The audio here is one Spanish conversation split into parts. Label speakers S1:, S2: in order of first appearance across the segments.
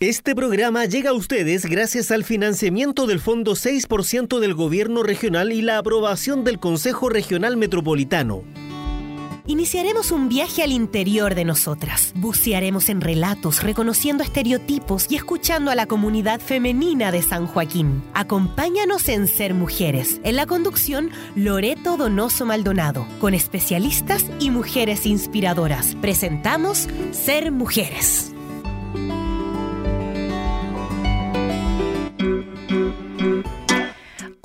S1: Este programa llega a ustedes gracias al financiamiento del Fondo 6% del Gobierno Regional y la aprobación del Consejo Regional Metropolitano.
S2: Iniciaremos un viaje al interior de nosotras. Bucearemos en relatos, reconociendo estereotipos y escuchando a la comunidad femenina de San Joaquín. Acompáñanos en Ser Mujeres. En la conducción, Loreto Donoso Maldonado, con especialistas y mujeres inspiradoras. Presentamos Ser Mujeres.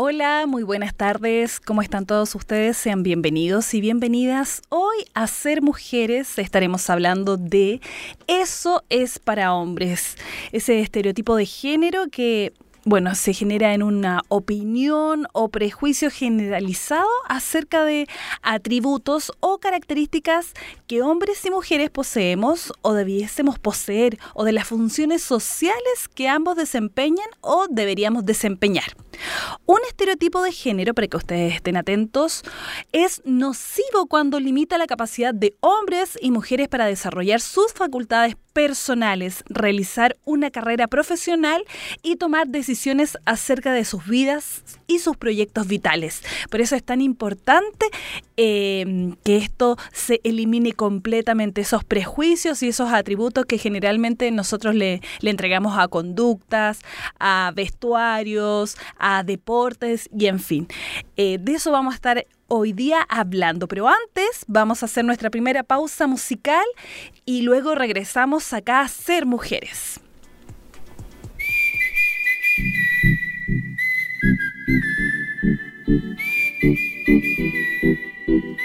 S3: Hola, muy buenas tardes. ¿Cómo están todos ustedes? Sean bienvenidos y bienvenidas. Hoy a Ser Mujeres estaremos hablando de Eso es para hombres, ese estereotipo de género que bueno, se genera en una opinión o prejuicio generalizado acerca de atributos o características que hombres y mujeres poseemos o debiésemos poseer o de las funciones sociales que ambos desempeñan o deberíamos desempeñar. Un estereotipo de género, para que ustedes estén atentos, es nocivo cuando limita la capacidad de hombres y mujeres para desarrollar sus facultades personales, realizar una carrera profesional y tomar decisiones acerca de sus vidas y sus proyectos vitales. Por eso es tan importante Em, que esto se elimine completamente esos prejuicios y esos atributos que generalmente nosotros le, le entregamos a conductas, a vestuarios, a deportes y en fin. Eh, de eso vamos a estar hoy día hablando, pero antes vamos a hacer nuestra primera pausa musical y luego regresamos acá a Ser Mujeres.
S4: Thank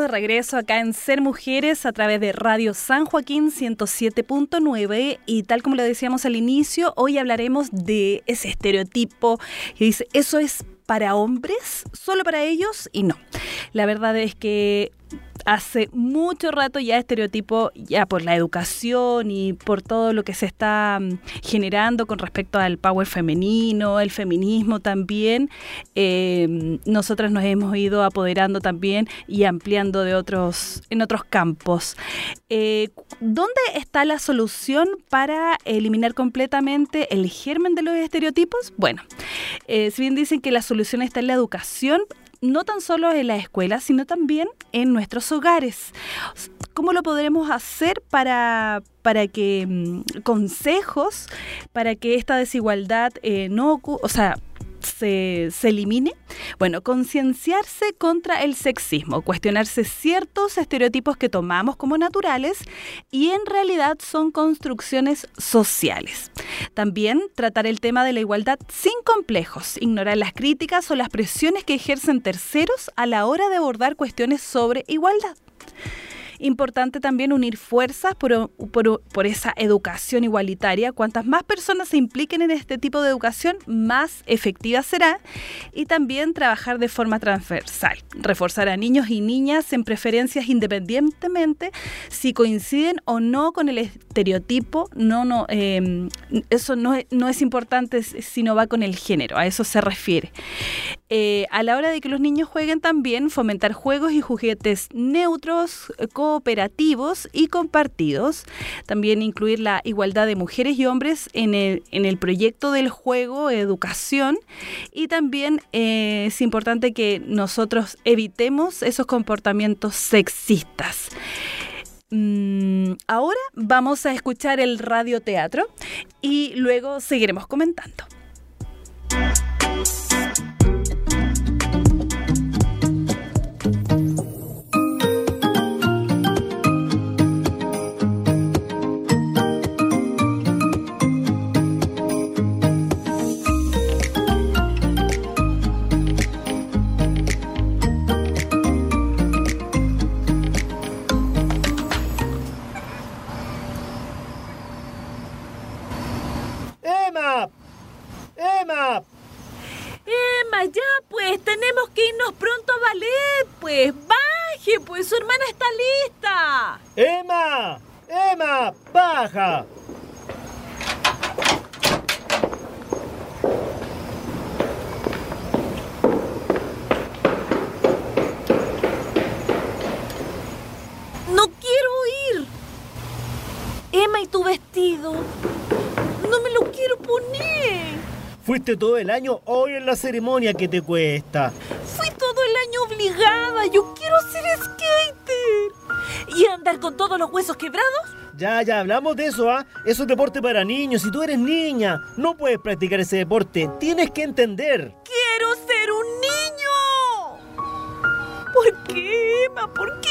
S4: de regreso acá en Ser Mujeres a través de Radio San Joaquín 107.9 y tal como le decíamos al inicio, hoy hablaremos de ese estereotipo que dice, eso es para hombres, solo para ellos y no. La verdad es que hace mucho rato ya estereotipo, ya por la educación y por todo lo que se está mm, generando con respecto al power femenino, el feminismo también, eh, nosotras nos hemos ido apoderando también y ampliando de otros, en otros campos. Eh, ¿Dónde está la solución para eliminar completamente el germen de los estereotipos? Bueno, eh, si bien dicen que la solución está en la educación, no tan solo en la escuela, sino también en nuestros hogares. ¿Cómo lo podremos hacer para, para que mm, consejos, para que esta desigualdad eh, no, o sea, se, elimine? Bueno, concienciarse contra el sexismo, cuestionarse ciertos estereotipos que tomamos como naturales y en realidad son construcciones sociales. También tratar el tema de la igualdad sin complejos, ignorar las críticas o las presiones que ejercen terceros a la hora de abordar cuestiones sobre igualdad. Importante también unir fuerzas por, por, esa educación igualitaria. Cuantas más personas se impliquen en este tipo de educación, más efectiva será. Y también trabajar de forma transversal. Reforzar a niños y niñas en preferencias independientemente si coinciden o no con el estereotipo. No, no, em, eso no, no es importante si no va con el género. A eso se refiere. Eh, a la hora de que los niños jueguen también, fomentar juegos y juguetes neutros, cooperativos y compartidos. También incluir la igualdad de mujeres y hombres en el, en el proyecto del juego, educación. Y también eh, es importante que nosotros evitemos esos comportamientos sexistas. Mm, ahora vamos a escuchar el radioteatro y luego seguiremos comentando.
S1: ¡Emma!
S4: Emma, ya pues, tenemos que irnos pronto a ballet, pues. Baje, pues, su hermana está lista.
S1: Emma, Emma, baja.
S4: No quiero ir. Emma y tu vestido. No me lo quiero poner.
S1: Fuiste todo el año hoy en la ceremonia que te cuesta.
S5: Fui todo el año obligada. Yo quiero ser skater. ¿Y andar con todos los huesos quebrados?
S1: Ya, ya, hablamos de eso, ¿ah? Eso es deporte para niños. Si tú eres niña, no puedes practicar ese deporte. Tienes que entender.
S5: ¡Quiero ser un niño! ¿Por qué, Emma? ¿Por qué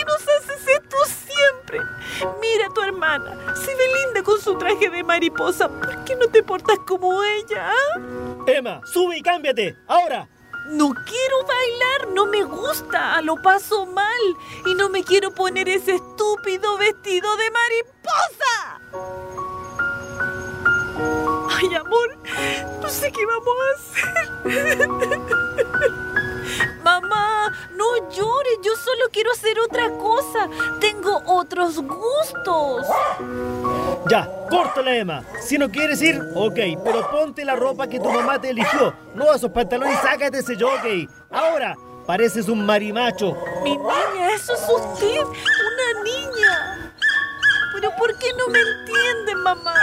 S5: Mira a tu hermana. Se ve linda con su traje de mariposa. ¿Por qué no te portas como ella? Ah?
S1: Emma, sube y cámbiate. Ahora.
S5: No quiero bailar, no me gusta, lo paso mal y no me quiero poner ese estúpido vestido de mariposa. Ay, amor, no sé qué vamos a hacer. Mamá, no llores, yo solo quiero hacer otra cosa. Tengo otros gustos.
S1: Ya, córtala, Emma. Si no quieres ir, ok, pero ponte la ropa que tu mamá te eligió. No esos pantalones y sácate ese jockey. Ahora, pareces un marimacho.
S5: Mi niña, eso es usted, una niña. Pero ¿por qué no me entiende, mamá?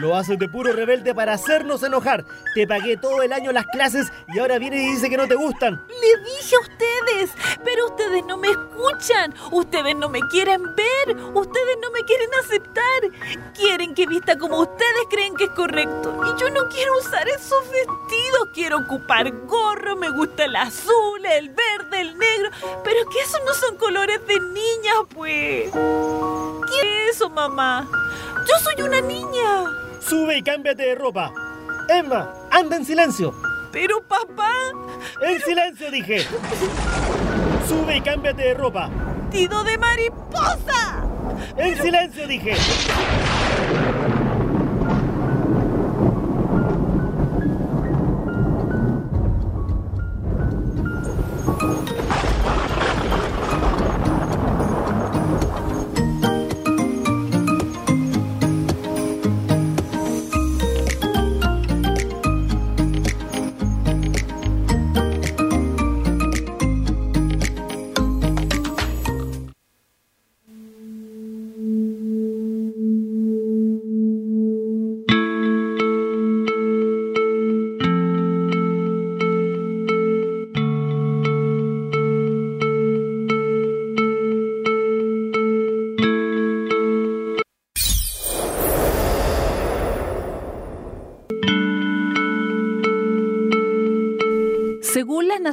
S1: Lo haces de puro rebelde para hacernos enojar. Te pagué todo el año las clases y ahora viene y dice que no te gustan.
S5: Le dije a ustedes, pero ustedes no me escuchan. Ustedes no me quieren ver. Ustedes no me quieren aceptar. Quieren que vista como ustedes creen que es correcto. Y yo no quiero usar esos vestidos. Quiero ocupar gorro, me gusta el azul, el verde, el negro. Pero que esos no son colores de niña, pues. ¿Qué es eso, mamá? Yo soy una niña.
S1: Sube y cámbiate de ropa. Emma, anda en silencio.
S5: Pero papá...
S1: En silencio, dije. Sube y cámbiate de ropa.
S5: ¡Tido de mariposa!
S1: ¡En silencio, dije!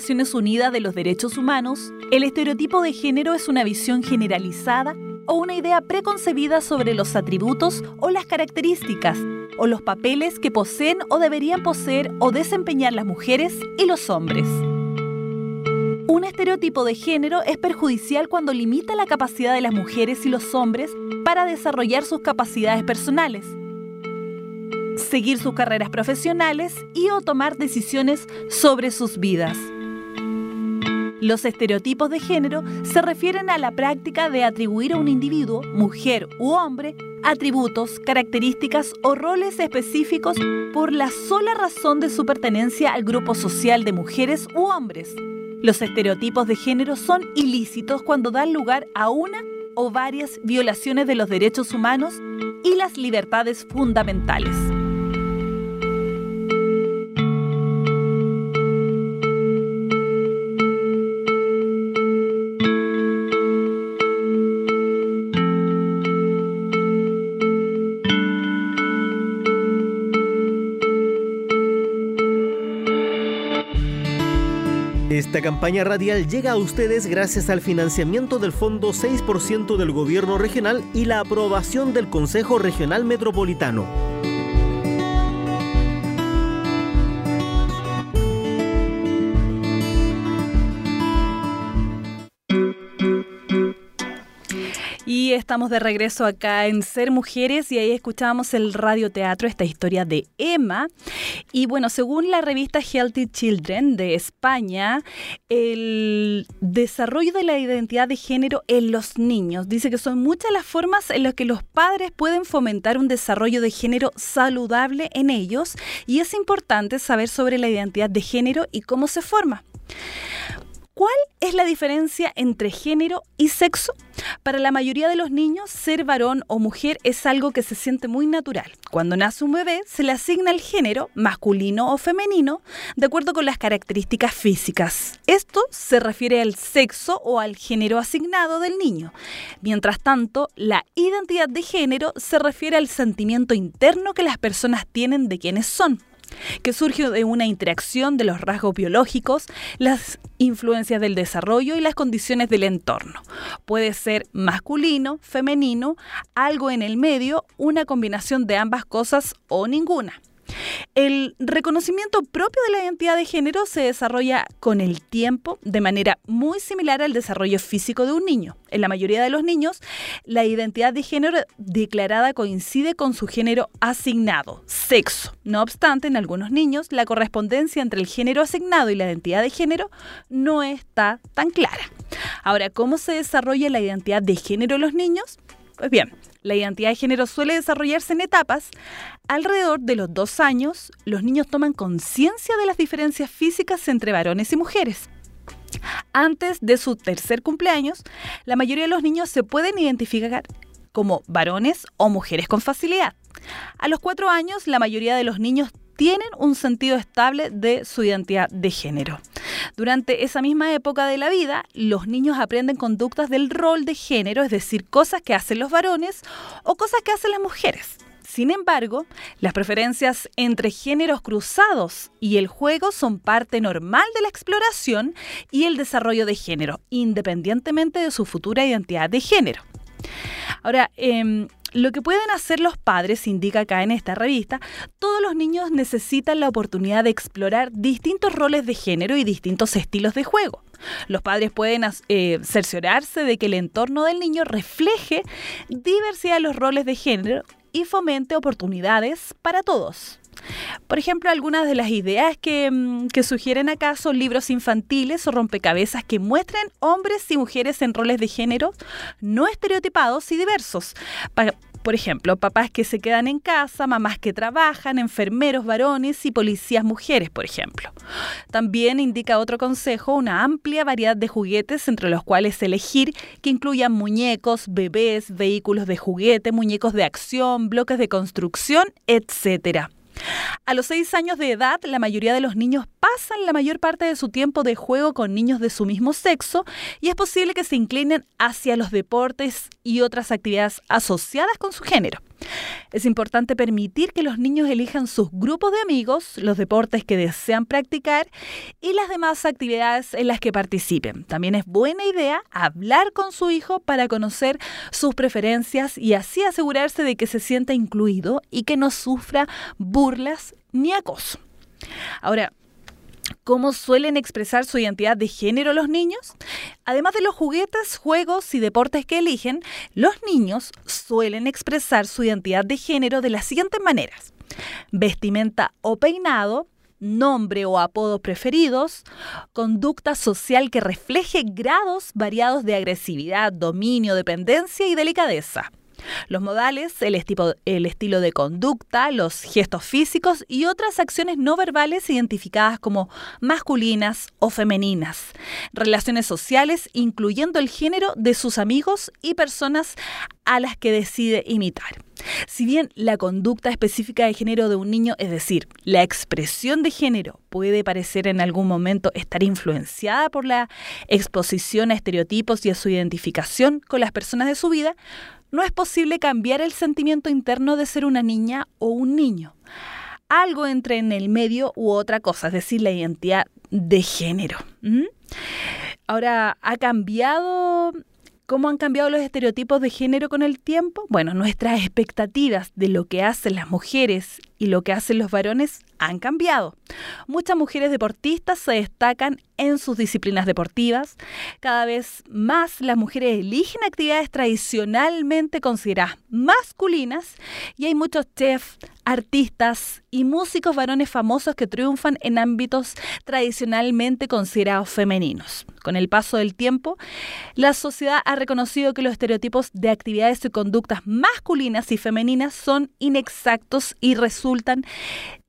S4: Naciones Unidas de los Derechos Humanos, el estereotipo de género es una visión generalizada o una idea preconcebida sobre los atributos o las características o los papeles que poseen o deberían poseer o desempeñar las mujeres y los hombres. Un estereotipo de género es perjudicial cuando limita la capacidad de las mujeres y los hombres para desarrollar sus capacidades personales, seguir sus carreras profesionales y o tomar decisiones sobre sus vidas. Los estereotipos de género se refieren a la práctica de atribuir a un individuo, mujer u hombre, atributos, características o roles específicos por la sola razón de su pertenencia al grupo social de mujeres u hombres. Los estereotipos de género son ilícitos cuando dan lugar a una o varias violaciones de los derechos humanos y las libertades fundamentales.
S1: Campaña radial llega a ustedes gracias al financiamiento del Fondo 6% del Gobierno Regional y la aprobación del Consejo Regional Metropolitano.
S4: Estamos de regreso acá en Ser Mujeres y ahí escuchábamos el radioteatro, esta historia de Emma. Y bueno, según la revista Healthy Children de España, el desarrollo de la identidad de género en los niños dice que son muchas las formas en las que los padres pueden fomentar un desarrollo de género saludable en ellos y es importante saber sobre la identidad de género y cómo se forma. ¿Cuál es la diferencia entre género y sexo? Para la mayoría de los niños, ser varón o mujer es algo que se siente muy natural. Cuando nace un bebé, se le asigna el género, masculino o femenino, de acuerdo con las características físicas. Esto se refiere al sexo o al género asignado del niño. Mientras tanto, la identidad de género se refiere al sentimiento interno que las personas tienen de quiénes son que surge de una interacción de los rasgos biológicos, las influencias del desarrollo y las condiciones del entorno. Puede ser masculino, femenino, algo en el medio, una combinación de ambas cosas o ninguna. El reconocimiento propio de la identidad de género se desarrolla con el tiempo de manera muy similar al desarrollo físico de un niño. En la mayoría de los niños, la identidad de género declarada coincide con su género asignado, sexo. No obstante, en algunos niños, la correspondencia entre el género asignado y la identidad de género no está tan clara. Ahora, ¿cómo se desarrolla la identidad de género en los niños? Pues bien, la identidad de género suele desarrollarse en etapas. Alrededor de los dos años, los niños toman conciencia de las diferencias físicas entre varones y mujeres. Antes de su tercer cumpleaños, la mayoría de los niños se pueden identificar como varones o mujeres con facilidad. A los cuatro años, la mayoría de los niños tienen un sentido estable de su identidad de género. Durante esa misma época de la vida, los niños aprenden conductas del rol de género, es decir, cosas que hacen los varones o cosas que hacen las mujeres. Sin embargo, las preferencias entre géneros cruzados y el juego son parte normal de la exploración y el desarrollo de género, independientemente de su futura identidad de género. Ahora, eh, lo que pueden hacer los padres, indica acá en esta revista, todos los niños necesitan la oportunidad de explorar distintos roles de género y distintos estilos de juego. Los padres pueden eh, cerciorarse de que el entorno del niño refleje diversidad de los roles de género y fomente oportunidades para todos. Por ejemplo, algunas de las ideas que, mm, que, sugieren acá son libros infantiles o rompecabezas que muestren hombres y mujeres en roles de género no estereotipados y diversos. por ejemplo, papás que se quedan en casa, mamás que trabajan, enfermeros varones y policías mujeres, por ejemplo. También indica otro consejo una amplia variedad de juguetes entre los cuales elegir que incluyan muñecos, bebés, vehículos de juguete, muñecos de acción, bloques de construcción, etcétera. A los seis años de edad, la mayoría de los niños pasan la mayor parte de su tiempo de juego con niños de su mismo sexo y es posible que se inclinen hacia los deportes y otras actividades asociadas con su género. Es importante permitir que los niños elijan sus grupos de amigos, los deportes que desean practicar y las demás actividades en las que participen. También es buena idea hablar con su hijo para conocer sus preferencias y así asegurarse de que se sienta incluido y que no sufra burlas ni acoso. Ahora, cómo suelen expresar su identidad de género los niños. Además de los juguetes, juegos y deportes que eligen, los niños suelen expresar su identidad de género de las siguientes maneras. Vestimenta o peinado, nombre o apodo preferidos, conducta social que refleje grados variados de agresividad, dominio, dependencia y delicadeza. Los modales, el, el estilo de conducta, los gestos físicos y otras acciones no verbales identificadas como masculinas o femeninas. Relaciones sociales, incluyendo el género de sus amigos y personas a las que decide imitar. Si bien la conducta específica de género de un niño, es decir, la expresión de género, puede parecer en algún momento estar influenciada por la exposición a estereotipos y a su identificación con las personas de su vida, no es posible cambiar el sentimiento interno de ser una niña o un niño. Algo entre en el medio u otra cosa, es decir, la identidad de género. Ahora, ¿ha cambiado ¿Cómo han cambiado los estereotipos de género con el tiempo? Bueno, nuestras expectativas de lo que hacen las mujeres y lo que hacen los varones han cambiado. Muchas mujeres deportistas se destacan en sus disciplinas deportivas. Cada vez más las mujeres eligen actividades tradicionalmente consideradas masculinas y hay muchos chefs, artistas y músicos varones famosos que triunfan en ámbitos tradicionalmente considerados femeninos. Con el paso del tiempo, la sociedad ha reconocido que los estereotipos de actividades y conductas masculinas y femeninas son inexactos y resultan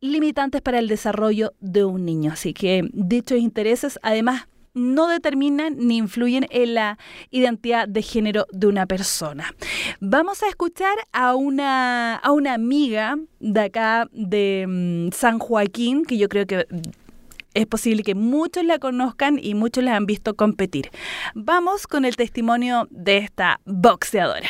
S4: limitantes para el desarrollo de un niño. Así que dichos intereses, además, no determinan ni influyen en la identidad de género de una persona. Vamos a escuchar a una, a una amiga de acá de mm, San Joaquín, que yo creo que es posible que muchos la conozcan y muchos la han visto competir. Vamos con el testimonio de esta boxeadora.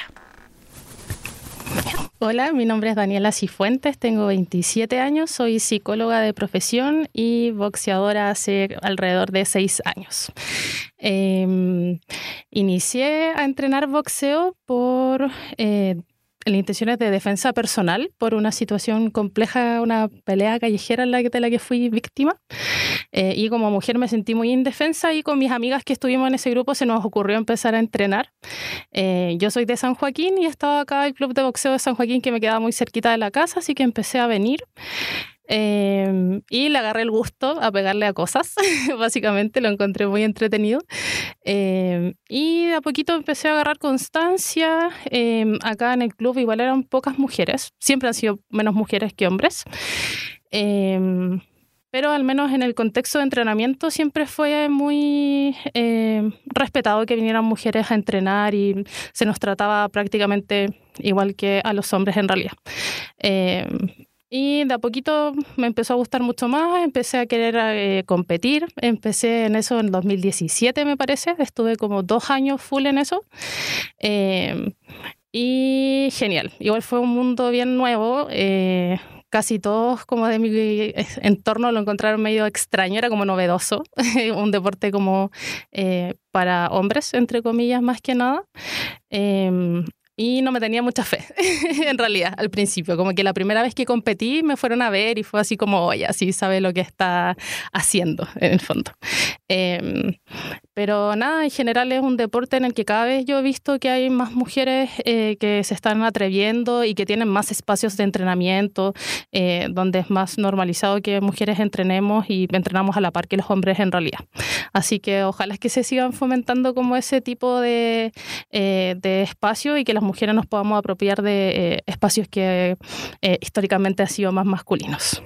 S6: Hola, mi nombre es Daniela Cifuentes, tengo 27 años, soy psicóloga de profesión y boxeadora hace alrededor de 6 años. Em, inicié a entrenar boxeo por eh, en intenciones de defensa personal por una situación compleja, una pelea callejera en la que, de la que fui víctima. Eh, y como mujer me sentí muy indefensa y con mis amigas que estuvimos en ese grupo se nos ocurrió empezar a entrenar. Eh, yo soy de San Joaquín y estaba acá el club de boxeo de San Joaquín que me quedaba muy cerquita de la casa, así que empecé a venir. Em, y le agarré el gusto a pegarle a cosas, básicamente lo encontré muy entretenido. Em, y de a poquito empecé a agarrar constancia. Em, acá en el club igual eran pocas mujeres, siempre han sido menos mujeres que hombres. pero al menos en el contexto de entrenamiento siempre fue muy respetado que vinieran mujeres a entrenar y se nos trataba prácticamente igual que a los hombres en realidad. Y de a poquito me empezó a gustar mucho más, empecé a querer eh, competir, empecé en eso en 2017 me parece, estuve como dos años full en eso. Em, y genial, igual fue un mundo bien nuevo. Eh, casi todos como de mi entorno lo encontraron medio extraño, era como novedoso, un deporte como eh, para hombres, entre comillas, más que nada. Y no me tenía mucha fe, en realidad, al principio. Como que la primera vez que competí me fueron a ver y fue así como, oye, así sabe lo que está haciendo, en el fondo. Em, Pero nada, en general es un deporte en el que cada vez yo he visto que hay más mujeres eh, que se están atreviendo y que tienen más espacios de entrenamiento, eh, donde es más normalizado que mujeres entrenemos y entrenamos a la par que los hombres en realidad. Así que ojalá que se sigan fomentando como ese tipo de, eh, de espacio y que las mujeres nos podamos apropiar de espacios que históricamente han sido más masculinos.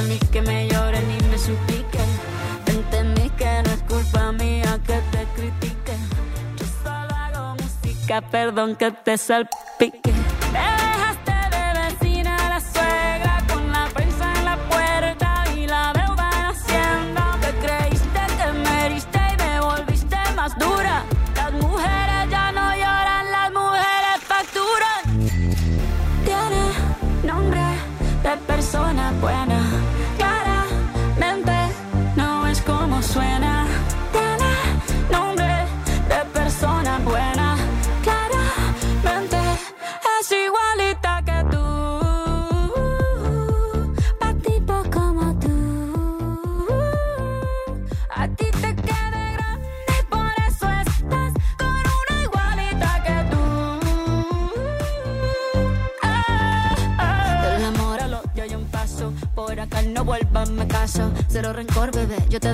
S3: Regreso, ni que me llore ni me suplique. Entendí que no es culpa mía que te critique. Yo solo hago música, perdón que te salpique.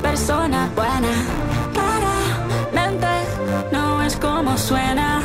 S3: persona buena. Claramente no es como suena.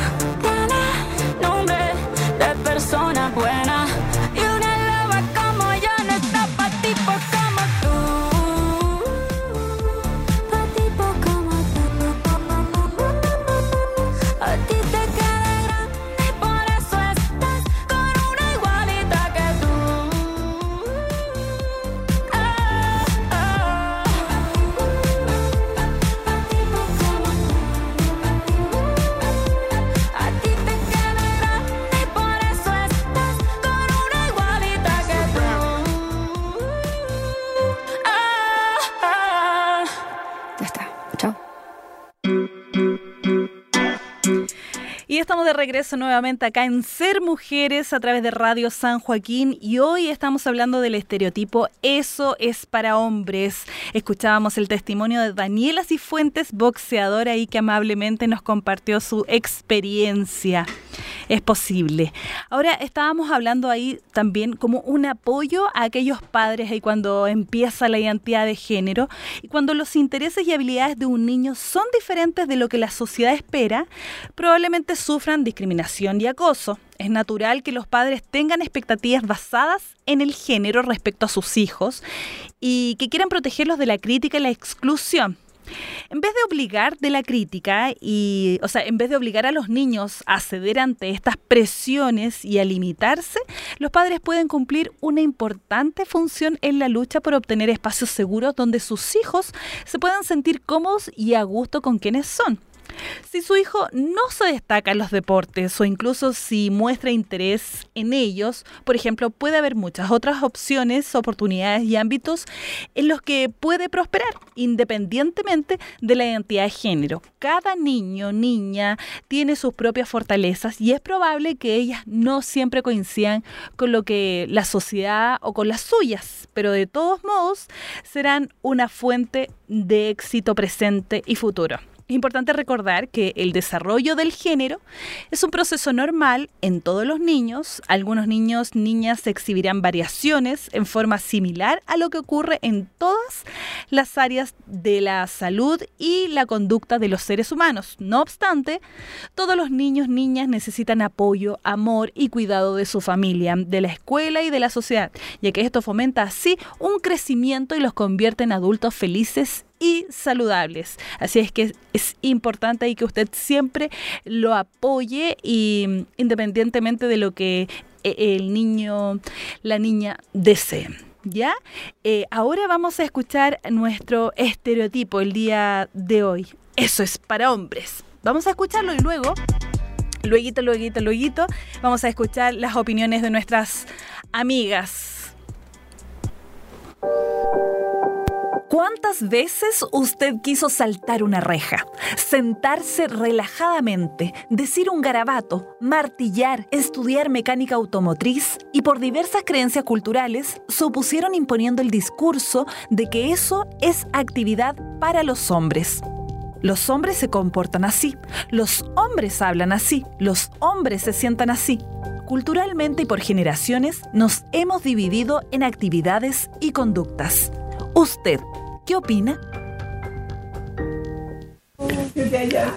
S4: Regreso nuevamente acá en Ser Mujeres a través de Radio San Joaquín y hoy estamos hablando del estereotipo Eso es para hombres. Escuchábamos el testimonio de Daniela Cifuentes, boxeadora y que amablemente nos compartió su experiencia. Es posible. Ahora estábamos hablando ahí también como un apoyo a aquellos padres ahí cuando empieza la identidad de género y cuando los intereses y habilidades de un niño son diferentes de lo que la sociedad espera, probablemente sufran discriminación y acoso. Es natural que los padres tengan expectativas basadas en el género respecto a sus hijos y que quieran protegerlos de la crítica y la exclusión. En vez de obligar de la crítica y, o sea, en vez de obligar a los niños a ceder ante estas presiones y a limitarse, los padres pueden cumplir una importante función en la lucha por obtener espacios seguros donde sus hijos se puedan sentir cómodos y a gusto con quienes son. Si su hijo no se destaca en los deportes o incluso si muestra interés en ellos, por ejemplo, puede haber muchas otras opciones, oportunidades y ámbitos en los que puede prosperar, independientemente de la identidad de género. Cada niño, niña, tiene sus propias fortalezas y es probable que ellas no siempre coincidan con lo que la sociedad o con las suyas, pero de todos modos serán una fuente de éxito presente y futuro. Es importante recordar que el desarrollo del género es un proceso normal en todos los niños. Algunos niños, niñas exhibirán variaciones en forma similar a lo que ocurre en todas las áreas de la salud y la conducta de los seres humanos. No obstante, todos los niños, niñas necesitan apoyo, amor y cuidado de su familia, de la escuela y de la sociedad, ya que esto fomenta así un crecimiento y los convierte en adultos felices y saludables. Así es que es importante y que usted siempre lo apoye y mm, independientemente de lo que eh, el niño, la niña desee. ¿Ya? Eh, ahora vamos a escuchar nuestro estereotipo el día de hoy. Eso es para hombres. Vamos a escucharlo y luego, luego, luego, luego, vamos a escuchar las opiniones de nuestras amigas. ¿Cuántas veces usted quiso saltar una reja, sentarse relajadamente, decir un garabato, martillar, estudiar mecánica automotriz y por diversas creencias culturales se opusieron imponiendo el discurso de que eso es actividad para los hombres? Los hombres se comportan así, los hombres hablan así, los hombres se sientan así. Culturalmente y por generaciones nos hemos dividido en actividades y conductas. ¿Usted ¿Qué opina?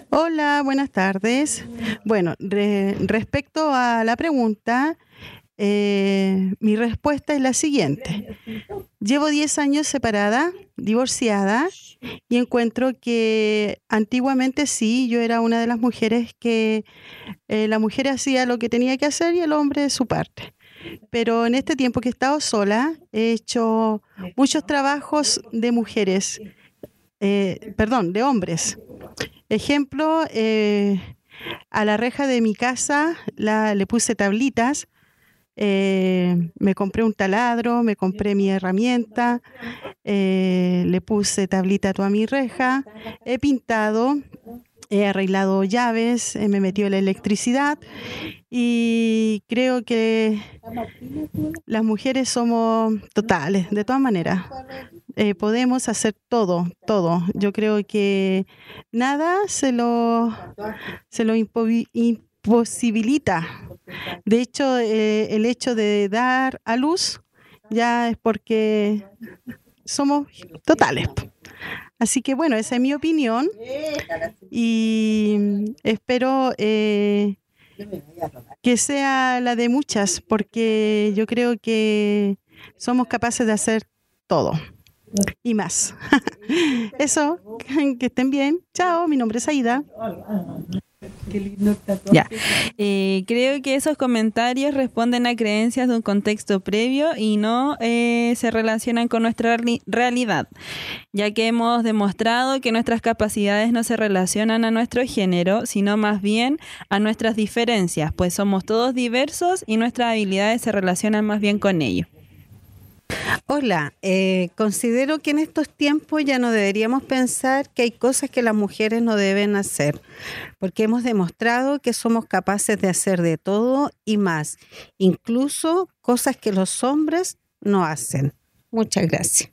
S7: Hola, buenas tardes. Bueno, respecto a la pregunta, eh, mi respuesta es la siguiente. Llevo 10 años separada, divorciada, y encuentro que antiguamente sí, yo era una de las mujeres que eh, la mujer hacía lo que tenía que hacer y el hombre su parte. Pero en este tiempo que he estado sola, he hecho muchos trabajos de mujeres, eh, perdón, de hombres. Ejemplo, eh, a la reja de mi casa la, le puse tablitas, eh, me compré un taladro, me compré mi herramienta, le puse tablita a toda mi reja, he pintado, he arreglado llaves, me me metido la electricidad y creo que las mujeres somos totales, de todas maneras. Eh, podemos hacer todo, todo. Yo creo que nada se lo, se lo imposibilita. De hecho, eh, el hecho de dar a luz ya es porque somos totales. Así que bueno, esa es mi opinión y espero eh, que sea la de muchas, porque yo creo que somos capaces de hacer todo y más. Eso, que estén bien. Chao, mi nombre es Aida.
S8: Ya. Eh, creo que esos comentarios responden a creencias de un contexto previo y no eh, se relacionan con nuestra realidad, ya que hemos demostrado que nuestras capacidades no se relacionan a nuestro género, sino más bien a nuestras diferencias, pues somos todos diversos y nuestras habilidades se relacionan más bien con ello.
S9: Hola, eh, considero que en estos tiempos ya no deberíamos pensar que hay cosas que las mujeres no deben hacer, porque hemos demostrado que somos capaces de hacer de todo y más, incluso cosas que los hombres no hacen. Muchas gracias.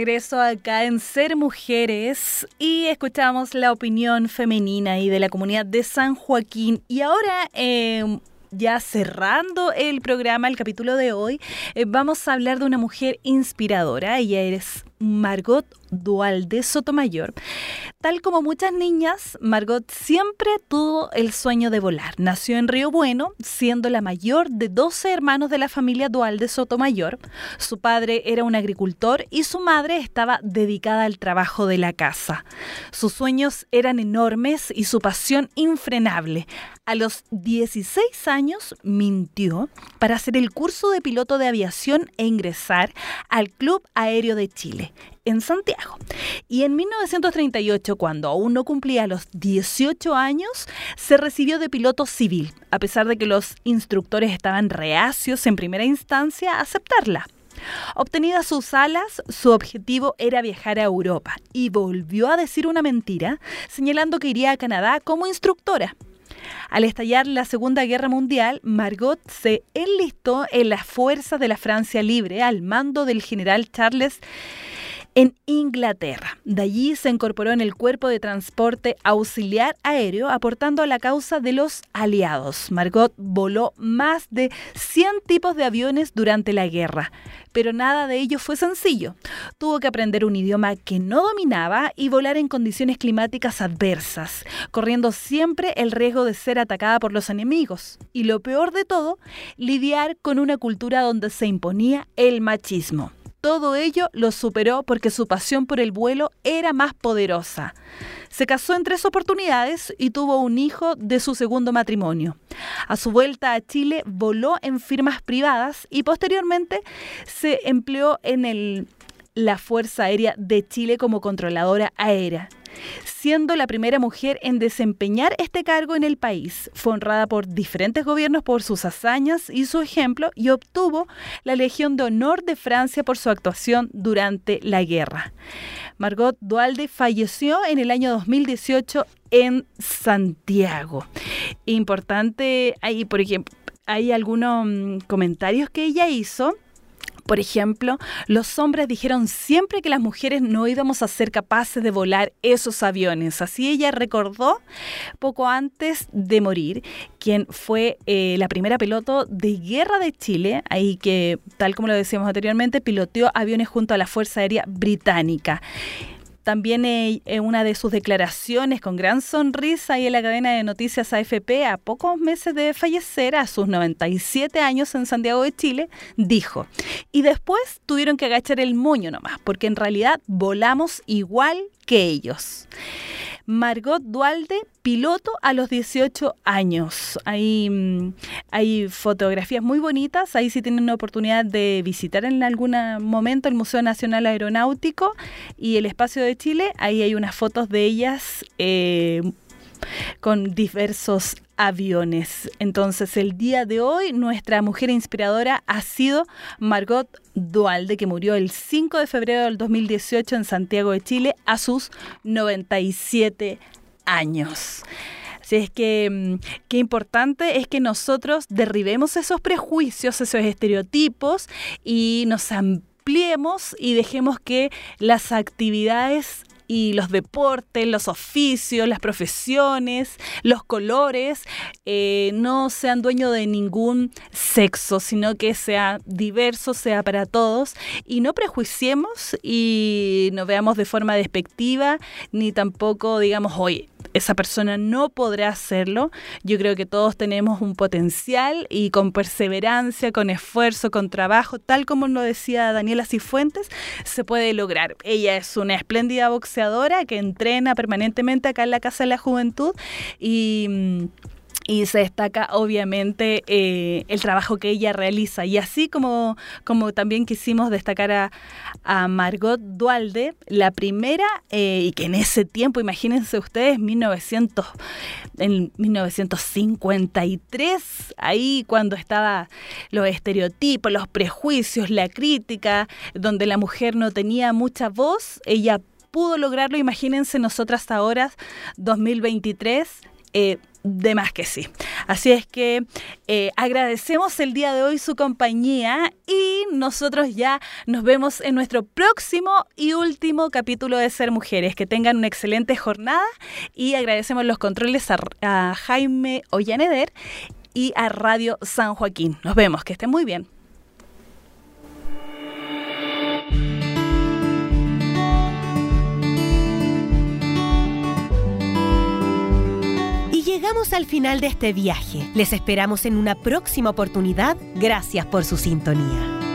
S4: regreso acá en Ser Mujeres y escuchamos la opinión femenina y de la comunidad de San Joaquín. Y ahora, em, ya cerrando el programa, el capítulo de hoy, eh, vamos a hablar de una mujer inspiradora. Ella es Margot Dualde Sotomayor. Tal como muchas niñas, Margot siempre tuvo el sueño de volar. Nació en Río Bueno, siendo la mayor de 12 hermanos de la familia Dualde Sotomayor. Su padre era un agricultor y su madre estaba dedicada al trabajo de la casa. Sus sueños eran enormes y su pasión infrenable. A los 16 años mintió para hacer el curso de piloto de aviación e ingresar al Club Aéreo de Chile. En Santiago. Y en 1938, cuando aún no cumplía los 18 años, se recibió de piloto civil, a pesar de que los instructores estaban reacios en primera instancia a aceptarla. Obtenidas sus alas, su objetivo era viajar a Europa y volvió a decir una mentira, señalando que iría a Canadá como instructora. Al estallar la Segunda Guerra Mundial, Margot se enlistó en las fuerzas de la Francia Libre al mando del general Charles en Inglaterra. De allí se incorporó en el cuerpo de transporte auxiliar aéreo, aportando a la causa de los aliados. Margot voló más de 100 tipos de aviones durante la guerra, pero nada de ello fue sencillo. Tuvo que aprender un idioma que no dominaba y volar en condiciones climáticas adversas, corriendo siempre el riesgo de ser atacada por los enemigos. Y lo peor de todo, lidiar con una cultura donde se imponía el machismo. Todo ello lo superó porque su pasión por el vuelo era más poderosa. Se casó en tres oportunidades y tuvo un hijo de su segundo matrimonio. A su vuelta a Chile voló en firmas privadas y posteriormente se empleó en el, la Fuerza Aérea de Chile como controladora aérea siendo la primera mujer en desempeñar este cargo en el país. Fue honrada por diferentes gobiernos por sus hazañas y su ejemplo y obtuvo la Legión de Honor de Francia por su actuación durante la guerra. Margot Dualde falleció en el año 2018 en Santiago. Importante, por ejemplo, hay algunos mm, comentarios que ella hizo por ejemplo, los hombres dijeron siempre que las mujeres no íbamos a ser capaces de volar esos aviones. Así ella recordó poco antes de morir, quien fue eh, la primera piloto de guerra de Chile, ahí que, tal como lo decíamos anteriormente, piloteó aviones junto a la Fuerza Aérea Británica. También en una de sus declaraciones con gran sonrisa y en la cadena de noticias AFP a pocos meses de fallecer, a sus 97 años en Santiago de Chile, dijo, y después tuvieron que agachar el moño nomás, porque en realidad volamos igual que ellos. Margot Dualde, piloto a los 18 años. Hay, mm, hay fotografías muy bonitas, ahí si tienen la oportunidad de visitar en algún momento el Museo Nacional Aeronáutico y el Espacio de Chile, ahí hay unas fotos de ellas eh, con diversos aviones. Entonces, el día de hoy, nuestra mujer inspiradora ha sido Margot Dualde, que murió el 5 de febrero del 2018 en Santiago de Chile a sus 97 años. Así es que mm, qué importante es que nosotros derribemos esos prejuicios, esos estereotipos y nos ampliemos y dejemos que las actividades y los deportes, los oficios, las profesiones, los colores, eh, no sean dueños de ningún sexo, sino que sea diverso, sea para todos. Y no prejuiciemos y no veamos de forma despectiva, ni tampoco digamos, oye, esa persona no podrá hacerlo. Yo creo que todos tenemos un potencial y con perseverancia, con esfuerzo, con trabajo, tal como lo decía Daniela Cifuentes, se puede lograr. Ella es una espléndida boxeadora que entrena permanentemente acá en la Casa de la Juventud y mm, y se destaca obviamente eh, el trabajo que ella realiza. Y así como, como también quisimos destacar a, Margot Dualde, la primera, eh, y que en ese tiempo, imagínense ustedes, 1900, en 1953, ahí cuando estaba los estereotipos, los prejuicios, la crítica, donde la mujer no tenía mucha voz, ella pudo lograrlo, imagínense nosotras ahora, 2023, eh, de más que sí. Así es que eh, agradecemos el día de hoy su compañía y nosotros ya nos vemos en nuestro próximo y último capítulo de Ser Mujeres. Que tengan una excelente jornada y agradecemos los controles a, a Jaime Ollaneder y a Radio San Joaquín. Nos vemos, que estén muy bien.
S2: Llegamos al final de este viaje. Les esperamos en una próxima oportunidad. Gracias por su sintonía.